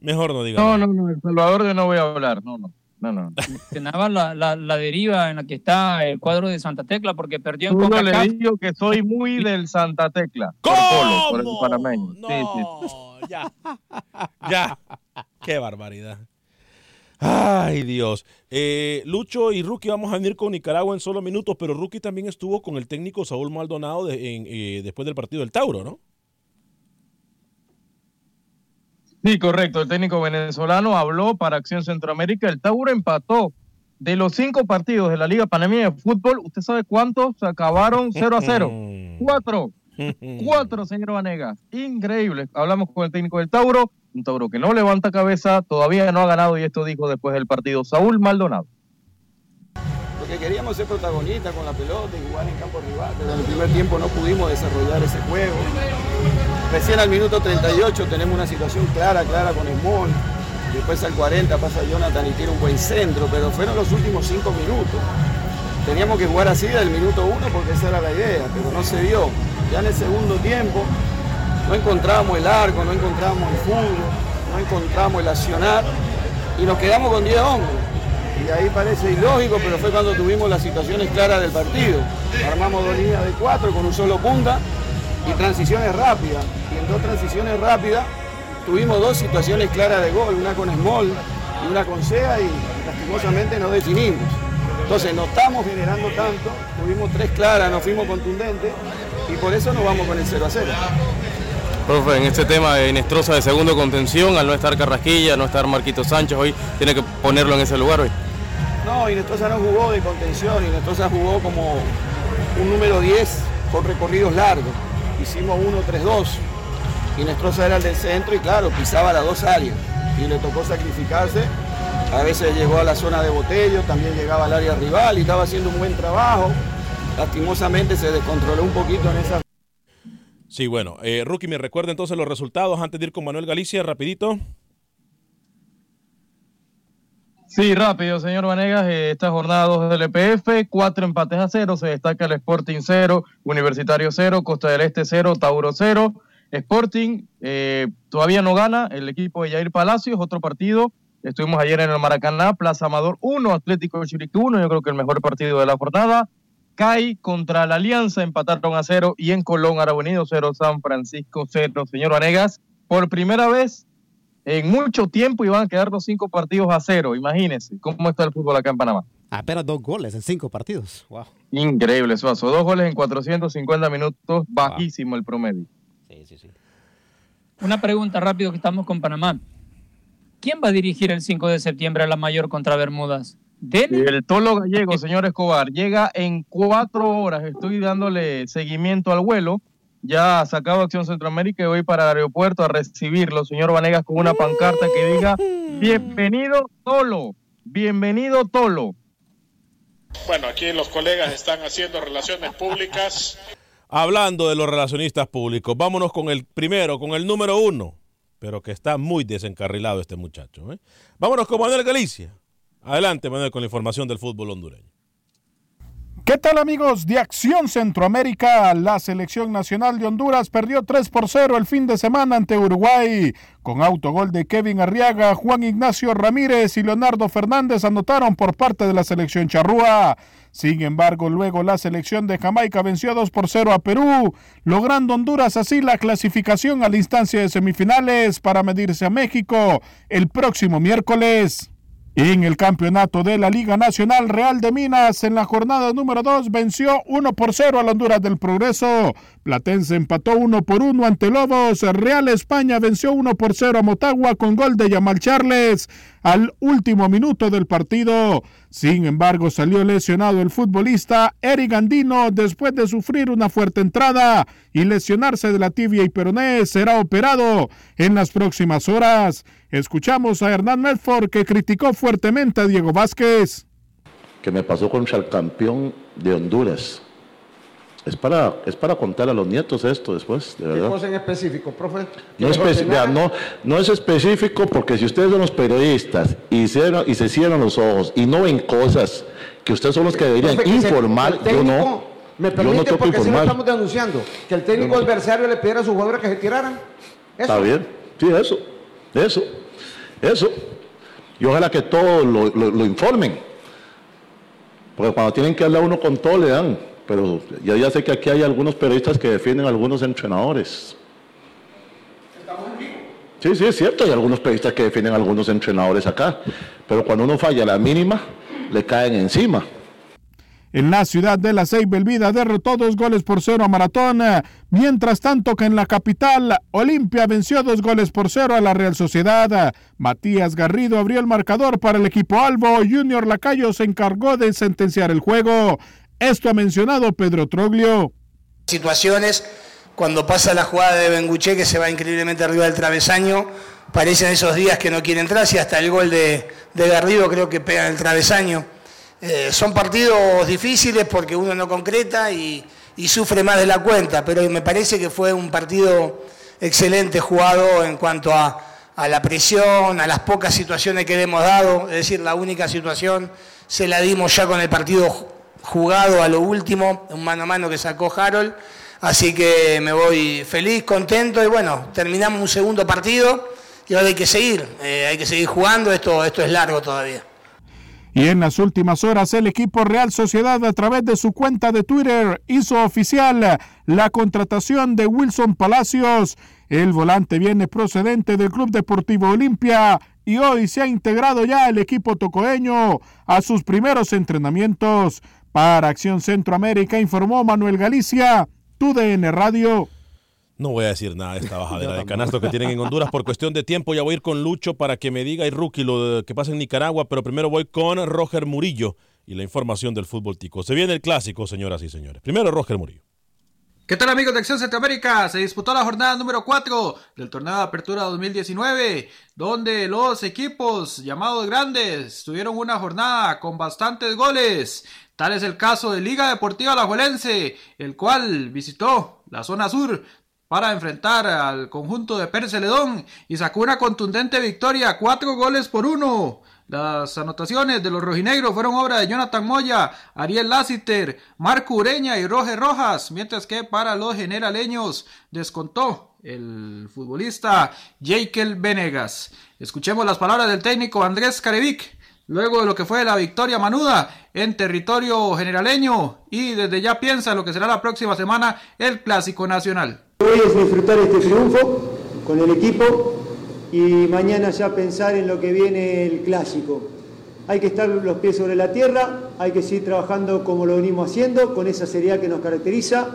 Mejor no diga No, nada. no, no, El Salvador de no voy a hablar. No, no. No, no. Mencionaba la, la, la deriva en la que está el cuadro de Santa Tecla porque perdió en Uno le digo que soy muy del Santa Tecla. Por Polo, por el panameño. Sí, sí. ya. Ya. Qué barbaridad. Ay, Dios. Eh, Lucho y Rookie vamos a venir con Nicaragua en solo minutos, pero Rookie también estuvo con el técnico Saúl Maldonado de- en, eh, después del partido del Tauro, ¿no? Sí, correcto. El técnico venezolano habló para Acción Centroamérica. El Tauro empató. De los cinco partidos de la Liga Panameña de Fútbol, ¿usted sabe cuántos se acabaron 0 a 0? Cuatro. Cuatro, señor Vanegas. Increíble. Hablamos con el técnico del Tauro. Un Tauro que no levanta cabeza, todavía no ha ganado y esto dijo después del partido Saúl Maldonado. Porque queríamos ser protagonistas con la pelota y jugar en campo rival, pero en el primer tiempo no pudimos desarrollar ese juego. Recién al minuto 38 tenemos una situación clara, clara con Small. Después al 40 pasa Jonathan y tiene un buen centro, pero fueron los últimos cinco minutos. Teníamos que jugar así del minuto uno porque esa era la idea, pero no se dio. Ya en el segundo tiempo no encontramos el arco, no encontramos el fútbol, no encontramos el accionar y nos quedamos con 10 hombres. Y ahí parece ilógico, pero fue cuando tuvimos las situaciones claras del partido. Armamos dos líneas de cuatro con un solo punta y transiciones rápidas. Y en dos transiciones rápidas tuvimos dos situaciones claras de gol, una con Small y una con Sea y lastimosamente no definimos. Entonces no estamos generando tanto, tuvimos tres claras, nos fuimos contundentes y por eso nos vamos con el 0 a 0. Profe, en este tema de Inestrosa de segundo contención, al no estar Carrasquilla, no estar Marquito Sánchez hoy, tiene que ponerlo en ese lugar hoy. No, Inestrosa no jugó de contención, Inestrosa jugó como un número 10 con recorridos largos. Hicimos 1-3-2. Inestrosa era el del centro y claro, pisaba las dos áreas y le tocó sacrificarse. A veces llegó a la zona de botello, también llegaba al área rival y estaba haciendo un buen trabajo. Lastimosamente se descontroló un poquito en esa Sí, bueno. Eh, Rookie, ¿me recuerda entonces los resultados antes de ir con Manuel Galicia, rapidito? Sí, rápido, señor Vanegas. eh, Esta jornada 2 del EPF, cuatro empates a cero. Se destaca el Sporting 0, Universitario 0, Costa del Este 0, Tauro 0. Sporting eh, todavía no gana. El equipo de Jair Palacios, otro partido. Estuvimos ayer en el Maracaná, Plaza Amador 1, Atlético de Chiriquí 1. Yo creo que el mejor partido de la jornada. CAI contra la Alianza, empataron a cero. Y en Colón, Arabunido 0, San Francisco 0. Señor Vanegas, por primera vez en mucho tiempo iban a quedar los cinco partidos a cero. Imagínense cómo está el fútbol acá en Panamá. Apenas dos goles en cinco partidos. Wow. Increíble, Suazo. Dos goles en 450 minutos, bajísimo el promedio. Una pregunta rápido que estamos con Panamá. ¿Quién va a dirigir el 5 de septiembre a la mayor contra Bermudas? ¿Dene? El Tolo Gallego, señor Escobar, llega en cuatro horas. Estoy dándole seguimiento al vuelo. Ya ha sacado Acción Centroamérica y voy para el aeropuerto a recibirlo, señor Vanegas, con una pancarta que diga: Bienvenido, Tolo. Bienvenido, Tolo. Bueno, aquí los colegas están haciendo relaciones públicas. Hablando de los relacionistas públicos, vámonos con el primero, con el número uno, pero que está muy desencarrilado este muchacho. ¿eh? Vámonos con Manuel Galicia. Adelante, Manuel, con la información del fútbol hondureño. ¿Qué tal amigos de Acción Centroamérica? La selección nacional de Honduras perdió 3 por 0 el fin de semana ante Uruguay. Con autogol de Kevin Arriaga, Juan Ignacio Ramírez y Leonardo Fernández anotaron por parte de la selección charrúa. Sin embargo, luego la selección de Jamaica venció 2 por 0 a Perú, logrando Honduras así la clasificación a la instancia de semifinales para medirse a México el próximo miércoles. En el campeonato de la Liga Nacional Real de Minas, en la jornada número 2, venció 1 por 0 al Honduras del Progreso, Platense empató 1 por 1 ante Lobos. Real España venció 1 por 0 a Motagua con gol de Yamal Charles al último minuto del partido. Sin embargo, salió lesionado el futbolista Eric Andino después de sufrir una fuerte entrada y lesionarse de la tibia y peroné. Será operado en las próximas horas. Escuchamos a Hernán Medford que criticó fuertemente a Diego Vázquez. Que me pasó contra el campeón de Honduras. Es para, es para contar a los nietos esto después, de verdad. ¿Qué cosa en específico, profe? No, es no, no, es específico porque si ustedes son los periodistas y se, y se cierran los ojos y no ven cosas que ustedes son los que deberían informar, yo no. Me permite, yo no porque si lo estamos denunciando, que el técnico adversario le pidiera a sus jugadores que se tiraran. Está bien, sí, eso, eso, eso. Y ojalá que todos lo, lo, lo informen. Porque cuando tienen que hablar uno con todo le dan pero ya, ya sé que aquí hay algunos periodistas que defienden a algunos entrenadores. Sí, sí, es cierto, hay algunos periodistas que defienden a algunos entrenadores acá, pero cuando uno falla la mínima, le caen encima. En la ciudad de La Ceiba, Belvida derrotó dos goles por cero a Maratón, mientras tanto que en la capital, Olimpia venció dos goles por cero a la Real Sociedad. Matías Garrido abrió el marcador para el equipo Albo, Junior Lacayo se encargó de sentenciar el juego. Esto ha mencionado Pedro Troglio. Situaciones, cuando pasa la jugada de Benguche que se va increíblemente arriba del travesaño, parecen esos días que no quiere entrar, y hasta el gol de, de Garrido creo que pega en el travesaño. Eh, son partidos difíciles porque uno no concreta y, sufre más de la cuenta, pero me parece que fue un partido excelente jugado en cuanto a, a la presión, a las pocas situaciones que le hemos dado, es decir, la única situación se la dimos ya con el partido jugado a lo último, un mano a mano que sacó Harold. Así que me voy feliz, contento y bueno, terminamos un segundo partido y ahora hay que seguir, eh, hay que seguir jugando, esto, esto es largo todavía. Y en las últimas horas el equipo Real Sociedad a través de su cuenta de Twitter hizo oficial la contratación de Wilson Palacios. El volante viene procedente del Club Deportivo Olimpia y hoy se ha integrado ya el equipo tocoeño a sus primeros entrenamientos. Para Acción Centroamérica informó Manuel Galicia, TUDN Radio. No voy a decir nada de esta bajadera de canasto que tienen en Honduras por cuestión de tiempo. Ya voy a ir con Lucho para que me diga y Rookie lo que pasa en Nicaragua, pero primero voy con Roger Murillo y la información del fútbol tico. Se viene el clásico, señoras y señores. Primero Roger Murillo. ¿Qué tal amigos de Acción Centroamérica? Se disputó la jornada número 4 del torneo de apertura 2019, donde los equipos llamados grandes tuvieron una jornada con bastantes goles. Tal es el caso de Liga Deportiva Alajuelense, el cual visitó la zona sur para enfrentar al conjunto de Pérez Celedón y sacó una contundente victoria, cuatro goles por uno. Las anotaciones de los rojinegros fueron obra de Jonathan Moya, Ariel Lassiter, Marco Ureña y Roger Rojas, mientras que para los generaleños descontó el futbolista Jekyll Venegas. Escuchemos las palabras del técnico Andrés Carevic luego de lo que fue la victoria manuda en territorio generaleño y desde ya piensa lo que será la próxima semana el Clásico Nacional. Hoy es disfrutar este triunfo con el equipo y mañana ya pensar en lo que viene el Clásico. Hay que estar los pies sobre la tierra, hay que seguir trabajando como lo venimos haciendo, con esa seriedad que nos caracteriza.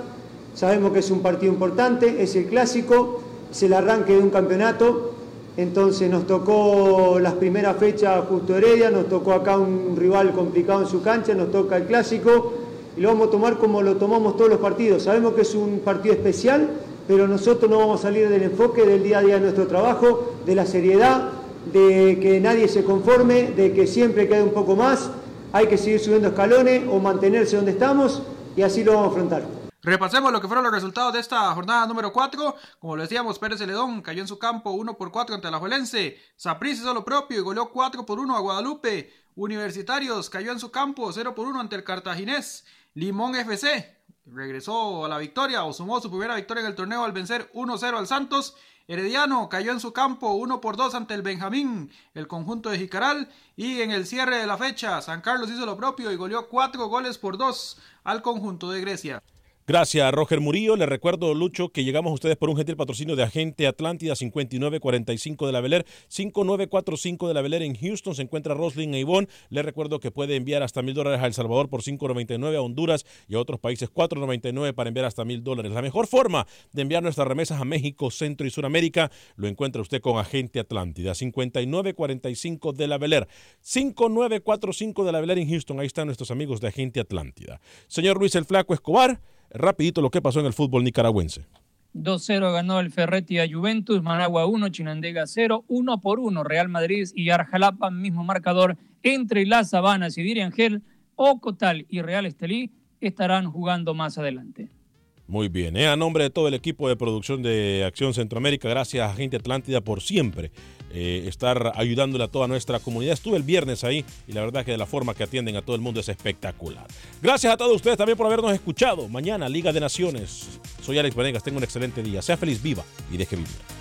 Sabemos que es un partido importante, es el Clásico, es el arranque de un campeonato entonces nos tocó las primeras fechas justo Heredia, nos tocó acá un rival complicado en su cancha, nos toca el clásico y lo vamos a tomar como lo tomamos todos los partidos. Sabemos que es un partido especial, pero nosotros no vamos a salir del enfoque del día a día de nuestro trabajo, de la seriedad, de que nadie se conforme, de que siempre quede un poco más, hay que seguir subiendo escalones o mantenerse donde estamos y así lo vamos a afrontar. Repasemos lo que fueron los resultados de esta jornada número 4. Como lo decíamos, Pérez Celedón cayó en su campo 1 por 4 ante la Juelense. Saprissa hizo lo propio y goleó 4 por 1 a Guadalupe. Universitarios cayó en su campo 0 por 1 ante el Cartaginés. Limón FC regresó a la victoria o sumó su primera victoria en el torneo al vencer 1-0 al Santos. Herediano cayó en su campo 1 por 2 ante el Benjamín, el conjunto de Jicaral. Y en el cierre de la fecha, San Carlos hizo lo propio y goleó 4 goles por 2 al conjunto de Grecia. Gracias, Roger Murillo. Le recuerdo, Lucho, que llegamos a ustedes por un gentil patrocinio de Agente Atlántida 5945 de la Beler, 5945 de la Beler en Houston. Se encuentra Roslyn e Ivonne. Le recuerdo que puede enviar hasta mil dólares a El Salvador por 5.99, a Honduras y a otros países 4.99 para enviar hasta mil dólares. La mejor forma de enviar nuestras remesas a México, Centro y Suramérica lo encuentra usted con Agente Atlántida 5945 de la Beler, 5945 de la Beler en Houston. Ahí están nuestros amigos de Agente Atlántida. Señor Luis el Flaco Escobar rapidito lo que pasó en el fútbol nicaragüense. 2-0 ganó el Ferretti a Juventus, Managua 1, Chinandega 0, 1 por 1 Real Madrid y Arjalapa, mismo marcador entre Las Sabanas y Diriangel, Ocotal y Real Estelí estarán jugando más adelante. Muy bien, ¿eh? a nombre de todo el equipo de producción de Acción Centroamérica, gracias a Gente Atlántida por siempre eh, estar ayudándole a toda nuestra comunidad. Estuve el viernes ahí y la verdad que de la forma que atienden a todo el mundo es espectacular. Gracias a todos ustedes también por habernos escuchado. Mañana, Liga de Naciones. Soy Alex Vanegas, tengo un excelente día. Sea feliz, viva y deje vivir.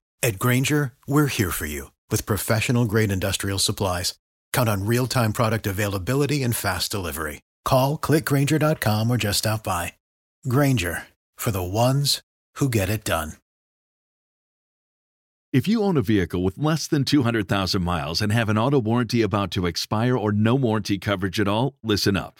At Granger, we're here for you with professional grade industrial supplies. Count on real time product availability and fast delivery. Call clickgranger.com or just stop by. Granger for the ones who get it done. If you own a vehicle with less than 200,000 miles and have an auto warranty about to expire or no warranty coverage at all, listen up.